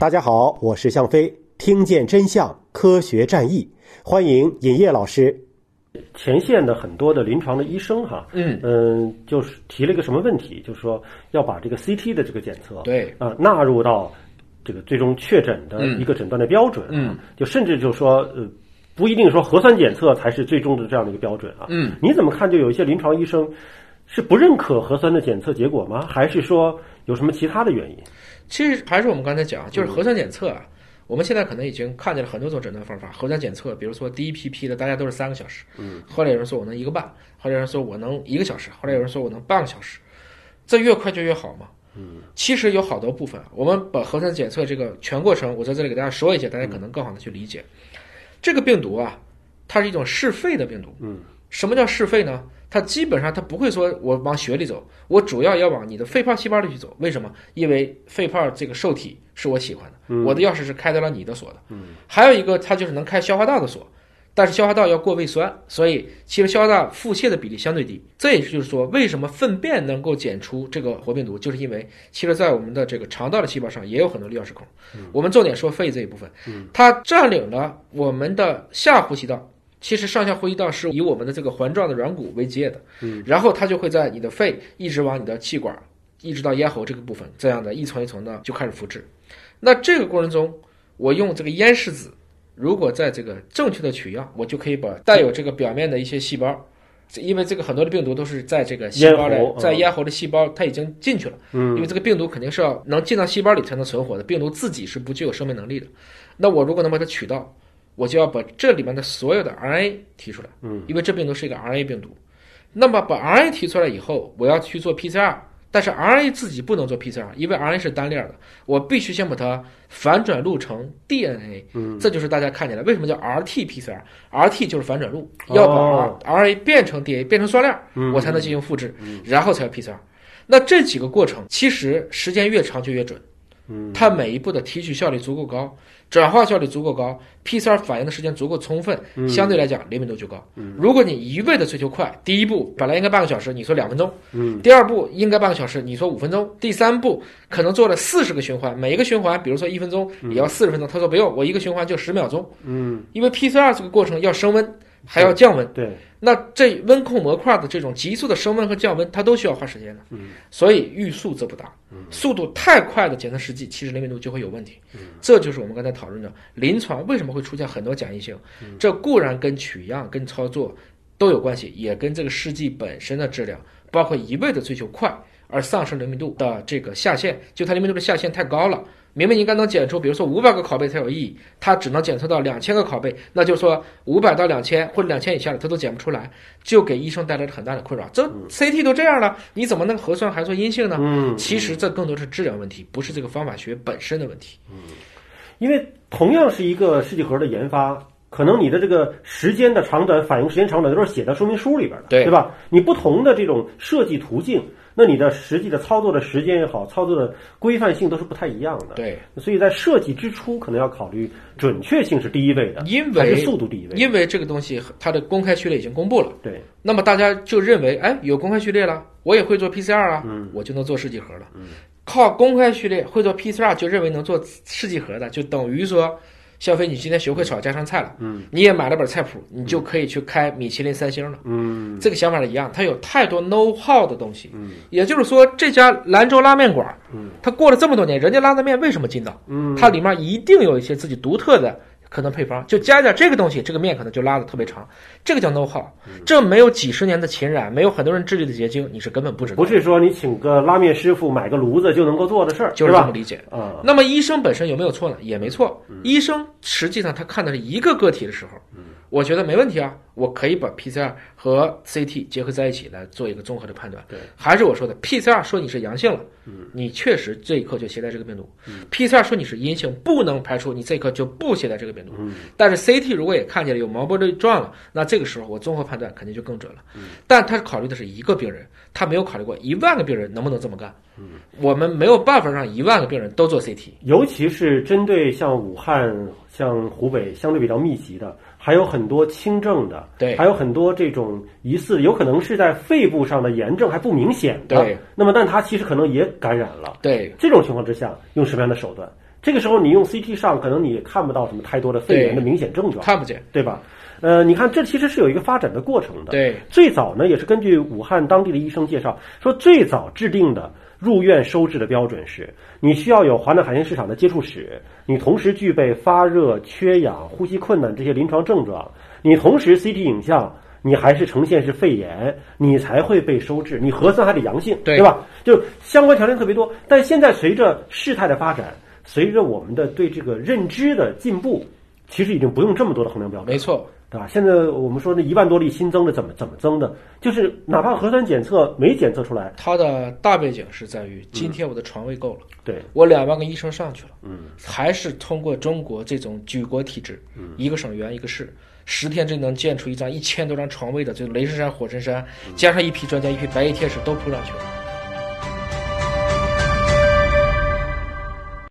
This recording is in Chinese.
大家好，我是向飞，听见真相，科学战役，欢迎尹烨老师。前线的很多的临床的医生哈，嗯嗯，就是提了一个什么问题，就是说要把这个 CT 的这个检测，对啊、纳入到这个最终确诊的一个诊断的标准，嗯，就甚至就说呃。不一定说核酸检测才是最终的这样的一个标准啊。嗯，你怎么看？就有一些临床医生是不认可核酸的检测结果吗？还是说有什么其他的原因？其实还是我们刚才讲，就是核酸检测啊，我们现在可能已经看见了很多种诊断方法。核酸检测，比如说第一批批的，大家都是三个小时，嗯，后来有人说我能一个半，后来有人说我能一个小时，后来有人说我能半个小时，这越快就越好嘛。嗯，其实有好多部分，我们把核酸检测这个全过程，我在这里给大家说一下，大家可能更好的去理解。这个病毒啊，它是一种嗜肺的病毒。嗯，什么叫嗜肺呢？它基本上它不会说我往血里走，我主要要往你的肺泡细胞里去走。为什么？因为肺泡这个受体是我喜欢的，我的钥匙是开得了你的锁的。嗯，还有一个它就是能开消化道的锁，但是消化道要过胃酸，所以其实消化道腹泻的比例相对低。这也就是说，为什么粪便能够检出这个活病毒，就是因为其实在我们的这个肠道的细胞上也有很多钥匙孔。我们重点说肺这一部分，它占领了我们的下呼吸道。其实上下呼吸道是以我们的这个环状的软骨为界的，嗯，然后它就会在你的肺一直往你的气管，一直到咽喉这个部分，这样的一层一层的就开始复制。那这个过程中，我用这个咽拭子，如果在这个正确的取样，我就可以把带有这个表面的一些细胞，因为这个很多的病毒都是在这个细胞的在咽喉的细胞它已经进去了，嗯，因为这个病毒肯定是要能进到细胞里才能存活的，病毒自己是不具有生命能力的。那我如果能把它取到，我就要把这里面的所有的 RNA 提出来，嗯，因为这病毒是一个 RNA 病毒。那么把 RNA 提出来以后，我要去做 PCR，但是 RNA 自己不能做 PCR，因为 RNA 是单链的，我必须先把它反转录成 DNA。嗯，这就是大家看见了，为什么叫 RT-PCR？RT 就是反转录，要把哦 RNA 变成 DNA，变成双链，嗯我才能进行复制，然后才有 PCR。那这几个过程，其实时间越长就越准。嗯，它每一步的提取效率足够高，转化效率足够高，PCR 反应的时间足够充分，相对来讲灵敏度就高。如果你一味的追求快，第一步本来应该半个小时，你说两分钟；嗯，第二步应该半个小时，你说五分钟；第三步可能做了四十个循环，每一个循环，比如说一分钟，也要四十分钟。他说不用，我一个循环就十秒钟，嗯，因为 PCR 这个过程要升温，还要降温。对，那这温控模块的这种急速的升温和降温，它都需要花时间的，嗯，所以欲速则不达，嗯速度太快的检测试剂，其实灵敏度就会有问题，嗯这就是我们刚才讨论的临床为什么会出现很多假阴性，这固然跟取样、跟操作都有关系，也跟这个试剂本身的质量，包括一味的追求快而丧失灵敏度的这个下限，就它灵敏度的下限太高了。明明应该能检出，比如说五百个拷贝才有意义，它只能检测到两千个拷贝，那就是说五百到两千或者两千以下的它都检不出来，就给医生带来了很大的困扰。这 CT 都这样了，你怎么那个核酸还说阴性呢？嗯，其实这更多是质量问题，不是这个方法学本身的问题。因为同样是一个试剂盒的研发，可能你的这个时间的长短、反应时间长短都是写在说明书里边的，对对吧？你不同的这种设计途径，那你的实际的操作的时间也好，操作的规范性都是不太一样的。对，所以在设计之初，可能要考虑准确性是第一位的，因还是为速度第一位。因为这个东西它的公开序列已经公布了，对，那么大家就认为，哎，有公开序列了，我也会做 PCR 啊，嗯我就能做试剂盒了。靠公开序列会做 PCR 就认为能做试剂盒的，就等于说，小飞你今天学会炒家常菜了，嗯，你也买了本菜谱，你就可以去开米其林三星了。嗯。这个想法是一样，它有太多 know how 的东西，嗯，也就是说，这家兰州拉面馆，嗯，它过了这么多年，人家拉的面为什么劲道？嗯，它里面一定有一些自己独特的可能配方，就加点这个东西，这个面可能就拉的特别长，这个叫 know how。这没有几十年的浸染，没有很多人智力的结晶，你是根本不知道，不是说你请个拉面师傅买个炉子就能够做的事儿，就是？这么理解。啊，那么医生本身有没有错呢？也没错。医生实际上他看的是一个个体的时候，我觉得没问题啊，我可以把 PCR 和 CT 结合在一起来做一个综合的判断。对，还是我说的 PCR 说你是阳性了，你确实这一刻就携带这个病毒。PCR 说你是阴性，不能排除你这一刻就不携带这个病毒。但是 CT 如果也看见了有毛玻璃状了，那这个时候我综合判断肯定就更准了。但他考虑的是一个病人，他没有考虑过一万个病人能不能这么干。我们没有办法让一万个病人都做 CT。尤其是针对像武汉、像湖北相对比较密集的，还有很多轻症的，对还有很多这种疑似有可能是在肺部上的炎症还不明显的，对，那么但他其实可能也感染了。对，这种情况之下，用什么样的手段？这个时候你用 CT 上，可能你也看不到什么太多的肺炎的明显症状，看不见，对吧？呃，你看这其实是有一个发展的过程的。对，最早呢也是根据武汉当地的医生介绍说，最早制定的入院收治的标准是，你需要有华南海鲜市场的接触史，你同时具备发热、缺氧、呼吸困难这些临床症状，你同时 CT 影像。你还是呈现是肺炎，你才会被收治。你核酸还得阳性，对吧？就相关条件特别多。但现在随着事态的发展，随着我们的对这个认知的进步，其实已经不用这么多的衡量标准。没错，对吧？现在我们说那一万多例新增的怎么怎么增的？就是哪怕核酸检测没检测出来，它的大背景是在于今天我的床位够了，对我两万个医生上去了，嗯，还是通过中国这种举国体制，嗯一个省原一个市。十天之内能建出一张一千多张床位的，就雷神山、火神山，加上一批专家、一批白衣天使都扑上去了。